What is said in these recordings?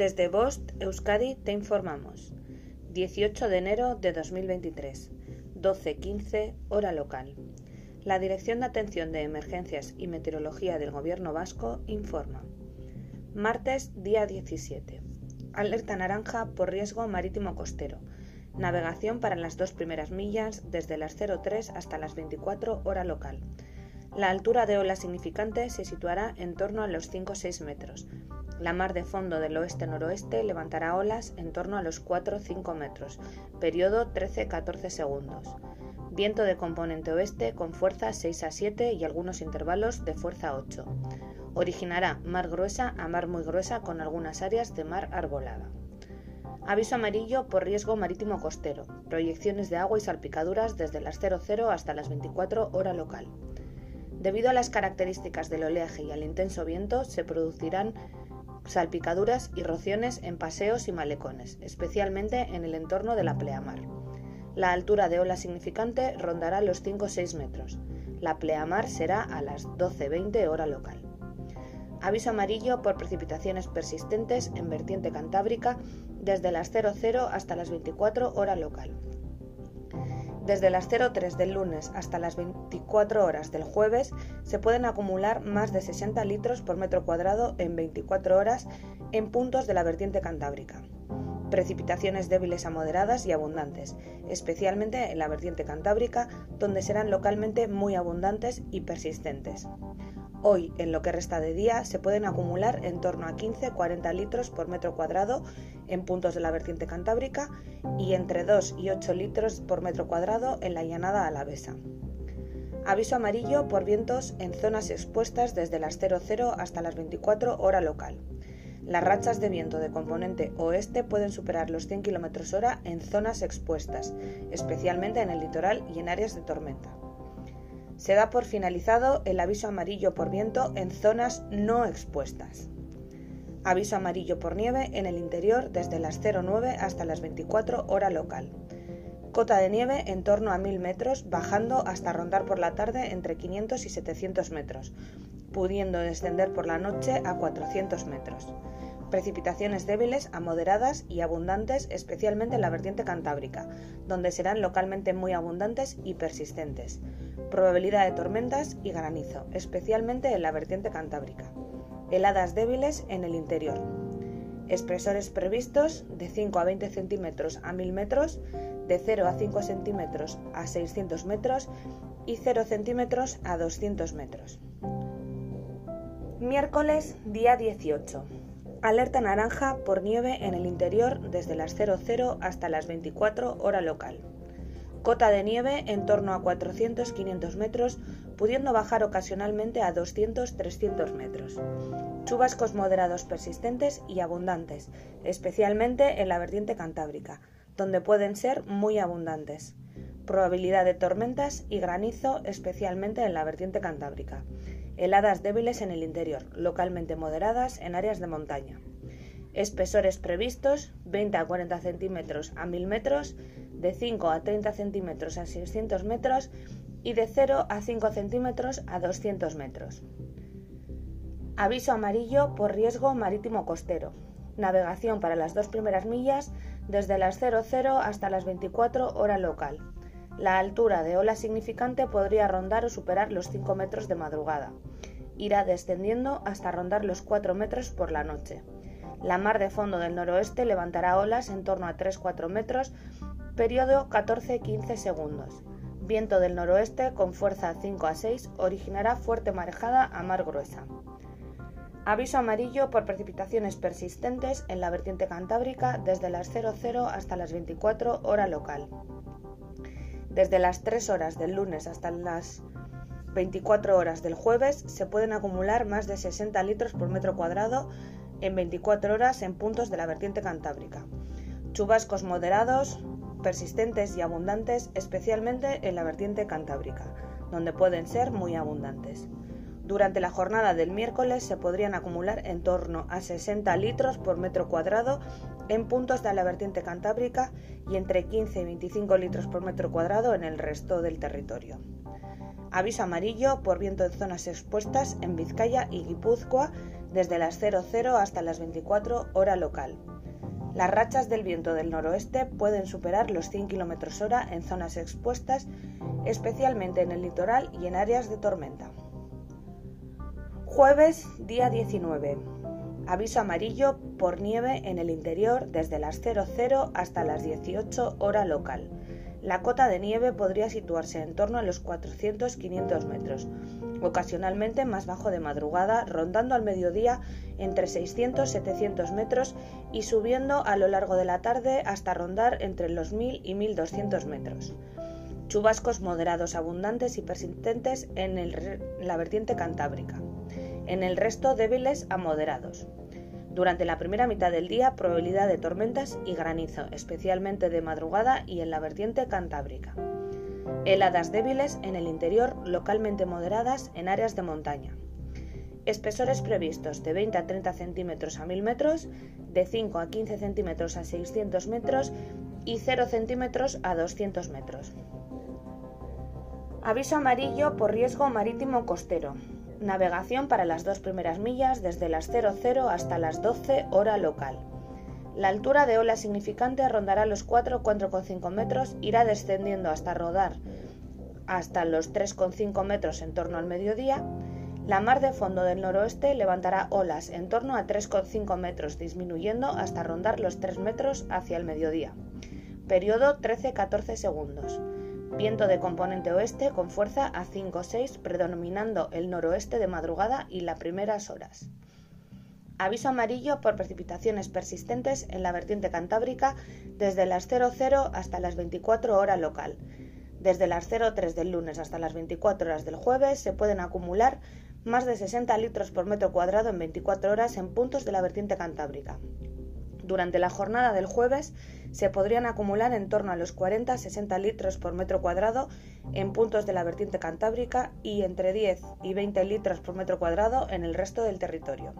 Desde Bost, Euskadi, te informamos. 18 de enero de 2023, 12.15, hora local. La Dirección de Atención de Emergencias y Meteorología del Gobierno Vasco informa. Martes, día 17. Alerta naranja por riesgo marítimo costero. Navegación para las dos primeras millas desde las 03 hasta las 24 hora local. La altura de ola significante se situará en torno a los 5 6 metros. La mar de fondo del oeste-noroeste levantará olas en torno a los 4-5 metros, periodo 13-14 segundos. Viento de componente oeste con fuerza 6 a 7 y algunos intervalos de fuerza 8. Originará mar gruesa a mar muy gruesa con algunas áreas de mar arbolada. Aviso amarillo por riesgo marítimo costero. Proyecciones de agua y salpicaduras desde las 00 hasta las 24 hora local. Debido a las características del oleaje y al intenso viento, se producirán salpicaduras y rociones en paseos y malecones, especialmente en el entorno de la pleamar. La altura de ola significante rondará los 5 6 metros. La pleamar será a las 12.20 hora local. Aviso amarillo por precipitaciones persistentes en vertiente cantábrica desde las 00 hasta las 24 hora local. Desde las 03 del lunes hasta las 24 horas del jueves se pueden acumular más de 60 litros por metro cuadrado en 24 horas en puntos de la vertiente cantábrica. Precipitaciones débiles a moderadas y abundantes, especialmente en la vertiente cantábrica, donde serán localmente muy abundantes y persistentes. Hoy, en lo que resta de día, se pueden acumular en torno a 15-40 litros por metro cuadrado en puntos de la vertiente cantábrica y entre 2 y 8 litros por metro cuadrado en la llanada alavesa. Aviso amarillo por vientos en zonas expuestas desde las 00 hasta las 24 hora local. Las rachas de viento de componente oeste pueden superar los 100 km hora en zonas expuestas, especialmente en el litoral y en áreas de tormenta. Se da por finalizado el aviso amarillo por viento en zonas no expuestas. Aviso amarillo por nieve en el interior desde las 09 hasta las 24 hora local. Cota de nieve en torno a 1000 metros, bajando hasta rondar por la tarde entre 500 y 700 metros, pudiendo descender por la noche a 400 metros. Precipitaciones débiles a moderadas y abundantes, especialmente en la vertiente cantábrica, donde serán localmente muy abundantes y persistentes. Probabilidad de tormentas y granizo, especialmente en la vertiente cantábrica. Heladas débiles en el interior. Espesores previstos de 5 a 20 centímetros a 1000 metros, de 0 a 5 centímetros a 600 metros y 0 centímetros a 200 metros. Miércoles, día 18. Alerta naranja por nieve en el interior desde las 00 hasta las 24 hora local. Cota de nieve en torno a 400-500 metros, pudiendo bajar ocasionalmente a 200-300 metros. Chubascos moderados persistentes y abundantes, especialmente en la vertiente cantábrica, donde pueden ser muy abundantes. Probabilidad de tormentas y granizo, especialmente en la vertiente cantábrica heladas débiles en el interior, localmente moderadas en áreas de montaña. Espesores previstos 20 a 40 centímetros a 1000 metros, de 5 a 30 centímetros a 600 metros y de 0 a 5 centímetros a 200 metros. Aviso amarillo por riesgo marítimo costero. Navegación para las dos primeras millas desde las 00 hasta las 24 hora local. La altura de ola significante podría rondar o superar los 5 metros de madrugada. Irá descendiendo hasta rondar los 4 metros por la noche. La mar de fondo del noroeste levantará olas en torno a 3-4 metros, periodo 14-15 segundos. Viento del noroeste con fuerza 5 a 6 originará fuerte marejada a mar gruesa. Aviso amarillo por precipitaciones persistentes en la vertiente cantábrica desde las 00 hasta las 24 hora local. Desde las 3 horas del lunes hasta las 24 horas del jueves se pueden acumular más de 60 litros por metro cuadrado en 24 horas en puntos de la vertiente cantábrica. Chubascos moderados, persistentes y abundantes, especialmente en la vertiente cantábrica, donde pueden ser muy abundantes. Durante la jornada del miércoles se podrían acumular en torno a 60 litros por metro cuadrado en puntos de la vertiente cantábrica y entre 15 y 25 litros por metro cuadrado en el resto del territorio. Aviso amarillo por viento en zonas expuestas en Vizcaya y Guipúzcoa desde las 00 hasta las 24 hora local. Las rachas del viento del noroeste pueden superar los 100 km hora en zonas expuestas, especialmente en el litoral y en áreas de tormenta. Jueves, día 19. Aviso amarillo por nieve en el interior desde las 00 hasta las 18 hora local. La cota de nieve podría situarse en torno a los 400-500 metros, ocasionalmente más bajo de madrugada, rondando al mediodía entre 600-700 metros y subiendo a lo largo de la tarde hasta rondar entre los 1000 y 1200 metros. Chubascos moderados abundantes y persistentes en la vertiente cantábrica. En el resto débiles a moderados. Durante la primera mitad del día, probabilidad de tormentas y granizo, especialmente de madrugada y en la vertiente cantábrica. Heladas débiles en el interior, localmente moderadas en áreas de montaña. Espesores previstos de 20 a 30 centímetros a 1000 metros, de 5 a 15 centímetros a 600 metros y 0 centímetros a 200 metros. Aviso amarillo por riesgo marítimo costero. Navegación para las dos primeras millas desde las 00 hasta las 12 hora local. La altura de ola significante rondará los 4-4,5 metros, irá descendiendo hasta rodar hasta los 3,5 metros en torno al mediodía. La mar de fondo del noroeste levantará olas en torno a 3,5 metros, disminuyendo hasta rondar los 3 metros hacia el mediodía. Periodo 13-14 segundos. Viento de componente oeste con fuerza a 5-6, predominando el noroeste de madrugada y las primeras horas. Aviso amarillo por precipitaciones persistentes en la vertiente cantábrica desde las 00 hasta las 24 horas local. Desde las 03 del lunes hasta las 24 horas del jueves se pueden acumular más de 60 litros por metro cuadrado en 24 horas en puntos de la vertiente cantábrica. Durante la jornada del jueves se podrían acumular en torno a los 40-60 litros por metro cuadrado en puntos de la vertiente cantábrica y entre 10 y 20 litros por metro cuadrado en el resto del territorio.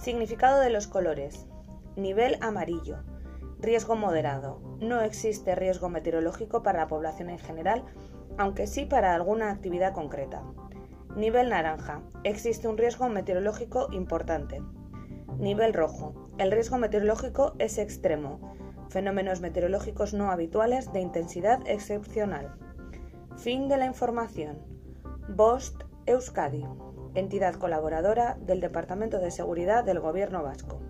Significado de los colores. Nivel amarillo. Riesgo moderado. No existe riesgo meteorológico para la población en general, aunque sí para alguna actividad concreta. Nivel naranja. Existe un riesgo meteorológico importante. Nivel rojo. El riesgo meteorológico es extremo. Fenómenos meteorológicos no habituales de intensidad excepcional. Fin de la información. Bost Euskadi entidad colaboradora del Departamento de Seguridad del Gobierno vasco.